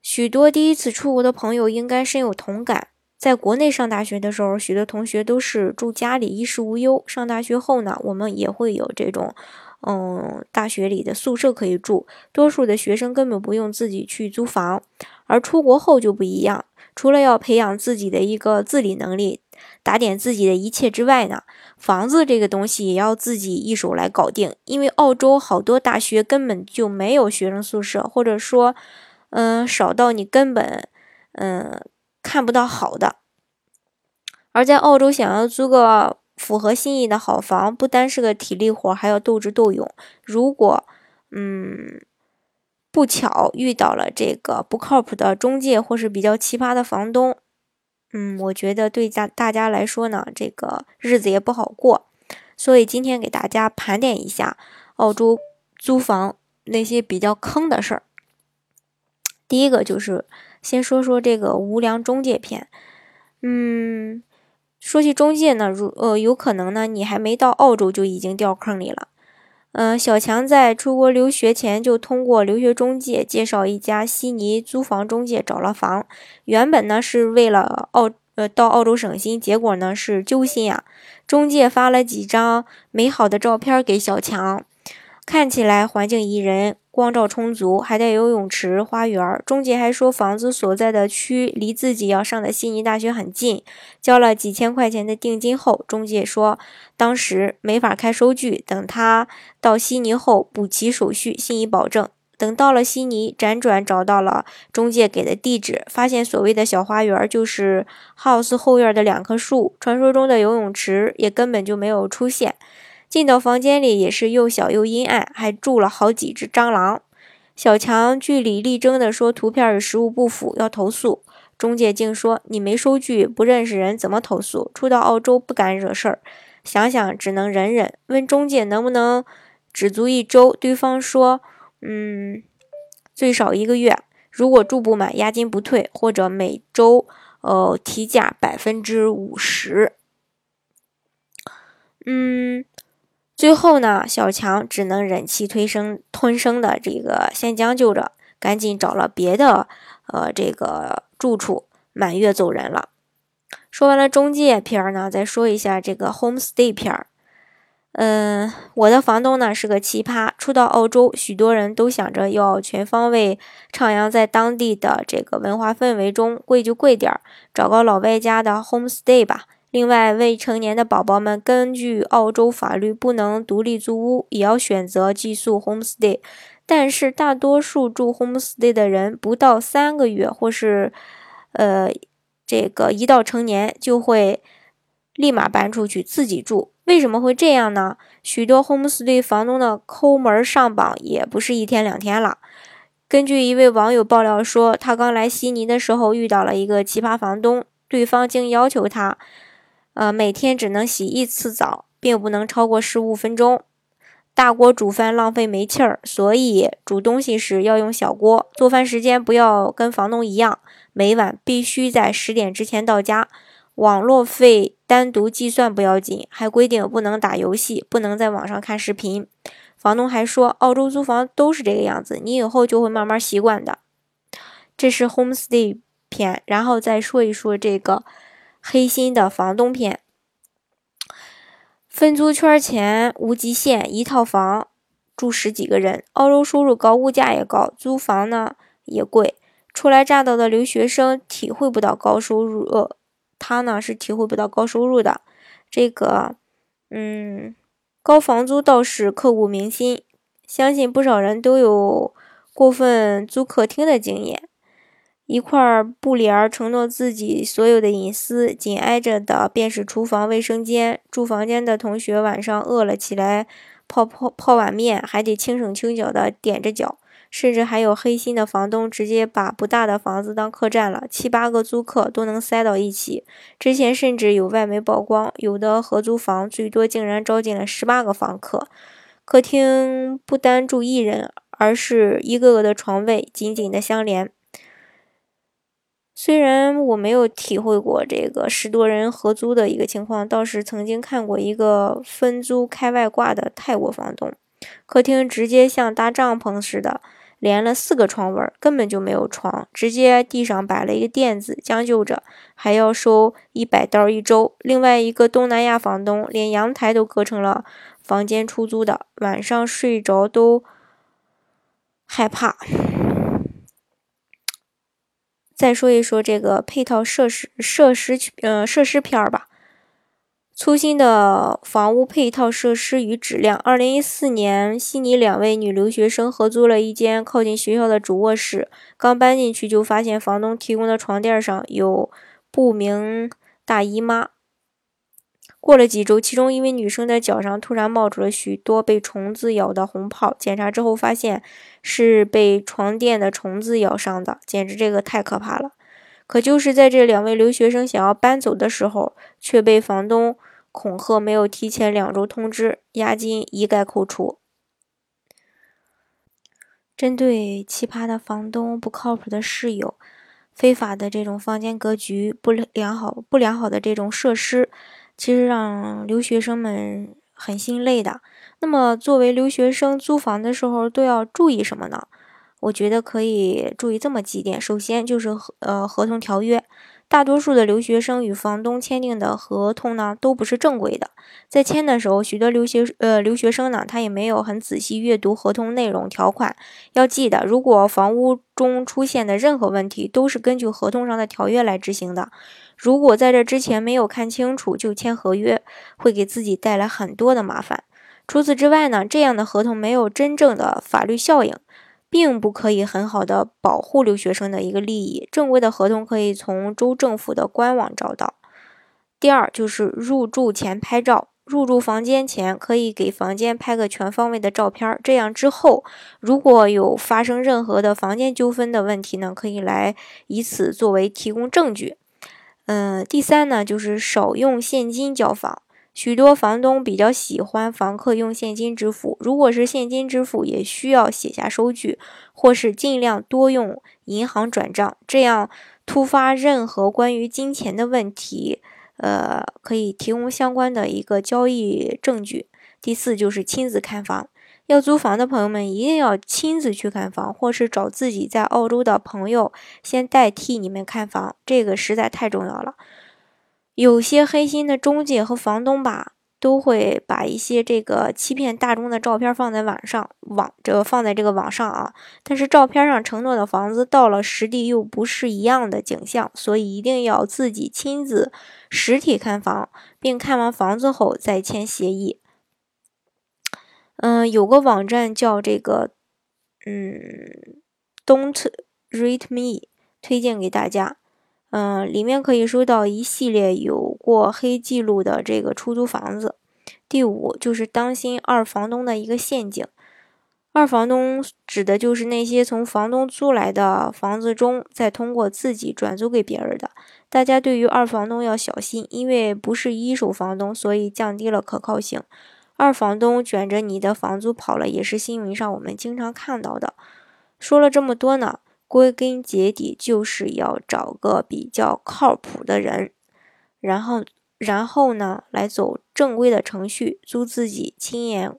许多第一次出国的朋友应该深有同感。在国内上大学的时候，许多同学都是住家里，衣食无忧。上大学后呢，我们也会有这种，嗯，大学里的宿舍可以住。多数的学生根本不用自己去租房，而出国后就不一样。除了要培养自己的一个自理能力，打点自己的一切之外呢，房子这个东西也要自己一手来搞定。因为澳洲好多大学根本就没有学生宿舍，或者说。嗯，少到你根本嗯看不到好的。而在澳洲，想要租个符合心意的好房，不单是个体力活，还要斗智斗勇。如果嗯不巧遇到了这个不靠谱的中介，或是比较奇葩的房东，嗯，我觉得对家大家来说呢，这个日子也不好过。所以今天给大家盘点一下澳洲租房那些比较坑的事儿。第一个就是先说说这个无良中介篇。嗯，说起中介呢，如呃有可能呢，你还没到澳洲就已经掉坑里了。嗯，小强在出国留学前就通过留学中介介绍一家悉尼租房中介找了房，原本呢是为了澳呃到澳洲省心，结果呢是揪心呀。中介发了几张美好的照片给小强，看起来环境宜人。光照充足，还带游泳池、花园。中介还说，房子所在的区离自己要上的悉尼大学很近。交了几千块钱的定金后，中介说当时没法开收据，等他到悉尼后补齐手续，信以保证。等到了悉尼，辗转找到了中介给的地址，发现所谓的小花园就是 house 后院的两棵树，传说中的游泳池也根本就没有出现。进到房间里也是又小又阴暗，还住了好几只蟑螂。小强据理力争地说图片与实物不符，要投诉。中介竟说你没收据，不认识人，怎么投诉？初到澳洲不敢惹事儿，想想只能忍忍。问中介能不能只租一周，对方说嗯，最少一个月，如果住不满，押金不退，或者每周呃提价百分之五十。嗯。最后呢，小强只能忍气吞声，吞声的这个先将就着，赶紧找了别的呃这个住处，满月走人了。说完了中介片儿呢，再说一下这个 homestay 片儿。嗯，我的房东呢是个奇葩。初到澳洲，许多人都想着要全方位徜徉在当地的这个文化氛围中，贵就贵点儿，找个老外家的 homestay 吧。另外，未成年的宝宝们根据澳洲法律不能独立租屋，也要选择寄宿 homestay。但是，大多数住 homestay 的人不到三个月，或是呃，这个一到成年就会立马搬出去自己住。为什么会这样呢？许多 homestay 房东的抠门上榜也不是一天两天了。根据一位网友爆料说，他刚来悉尼的时候遇到了一个奇葩房东，对方竟要求他。呃，每天只能洗一次澡，并不能超过十五分钟。大锅煮饭浪费煤气儿，所以煮东西时要用小锅。做饭时间不要跟房东一样，每晚必须在十点之前到家。网络费单独计算不要紧，还规定不能打游戏，不能在网上看视频。房东还说，澳洲租房都是这个样子，你以后就会慢慢习惯的。这是 homestay 篇，然后再说一说这个。黑心的房东片，分租圈钱无极限，一套房住十几个人。澳洲收入高，物价也高，租房呢也贵。初来乍到的留学生体会不到高收入，呃，他呢是体会不到高收入的。这个，嗯，高房租倒是刻骨铭心，相信不少人都有过分租客厅的经验。一块布帘承诺自己所有的隐私，紧挨着的便是厨房、卫生间。住房间的同学晚上饿了起来，泡泡泡碗面，还得轻手轻脚的踮着脚。甚至还有黑心的房东直接把不大的房子当客栈了，七八个租客都能塞到一起。之前甚至有外媒曝光，有的合租房最多竟然招进了十八个房客。客厅不单住一人，而是一个个的床位紧紧的相连。虽然我没有体会过这个十多人合租的一个情况，倒是曾经看过一个分租开外挂的泰国房东，客厅直接像搭帐篷似的，连了四个床位，根本就没有床，直接地上摆了一个垫子，将就着还要收一百刀一周。另外一个东南亚房东连阳台都隔成了房间出租的，晚上睡着都害怕。再说一说这个配套设施设施呃设施片儿吧。粗心的房屋配套设施与质量。二零一四年，悉尼两位女留学生合租了一间靠近学校的主卧室，刚搬进去就发现房东提供的床垫上有不明大姨妈。过了几周，其中一位女生的脚上突然冒出了许多被虫子咬的红泡，检查之后发现是被床垫的虫子咬伤的，简直这个太可怕了。可就是在这两位留学生想要搬走的时候，却被房东恐吓没有提前两周通知，押金一概扣除。针对奇葩的房东、不靠谱的室友、非法的这种房间格局、不良好、不良好的这种设施。其实让留学生们很心累的。那么，作为留学生租房的时候都要注意什么呢？我觉得可以注意这么几点。首先就是合呃合同条约。大多数的留学生与房东签订的合同呢，都不是正规的。在签的时候，许多留学呃留学生呢，他也没有很仔细阅读合同内容条款。要记得，如果房屋中出现的任何问题，都是根据合同上的条约来执行的。如果在这之前没有看清楚就签合约，会给自己带来很多的麻烦。除此之外呢，这样的合同没有真正的法律效应。并不可以很好的保护留学生的一个利益。正规的合同可以从州政府的官网找到。第二就是入住前拍照，入住房间前可以给房间拍个全方位的照片，这样之后如果有发生任何的房间纠纷的问题呢，可以来以此作为提供证据。嗯，第三呢就是少用现金交房。许多房东比较喜欢房客用现金支付，如果是现金支付，也需要写下收据，或是尽量多用银行转账，这样突发任何关于金钱的问题，呃，可以提供相关的一个交易证据。第四就是亲自看房，要租房的朋友们一定要亲自去看房，或是找自己在澳洲的朋友先代替你们看房，这个实在太重要了。有些黑心的中介和房东吧，都会把一些这个欺骗大众的照片放在网上，网这个放在这个网上啊。但是照片上承诺的房子，到了实地又不是一样的景象，所以一定要自己亲自实体看房，并看完房子后再签协议。嗯，有个网站叫这个，嗯，Don't Rate Me，推荐给大家。嗯，里面可以收到一系列有过黑记录的这个出租房子。第五就是当心二房东的一个陷阱。二房东指的就是那些从房东租来的房子中，再通过自己转租给别人的。大家对于二房东要小心，因为不是一手房东，所以降低了可靠性。二房东卷着你的房租跑了，也是新闻上我们经常看到的。说了这么多呢。归根结底就是要找个比较靠谱的人，然后，然后呢，来走正规的程序，租自己亲眼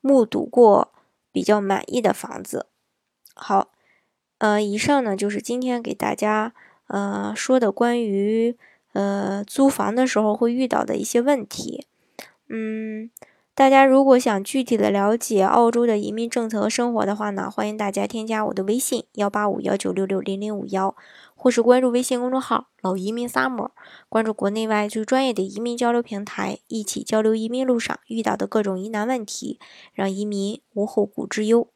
目睹过比较满意的房子。好，呃，以上呢就是今天给大家呃说的关于呃租房的时候会遇到的一些问题，嗯。大家如果想具体的了解澳洲的移民政策和生活的话呢，欢迎大家添加我的微信幺八五幺九六六零零五幺，或是关注微信公众号老移民 summer，关注国内外最专业的移民交流平台，一起交流移民路上遇到的各种疑难问题，让移民无后顾之忧。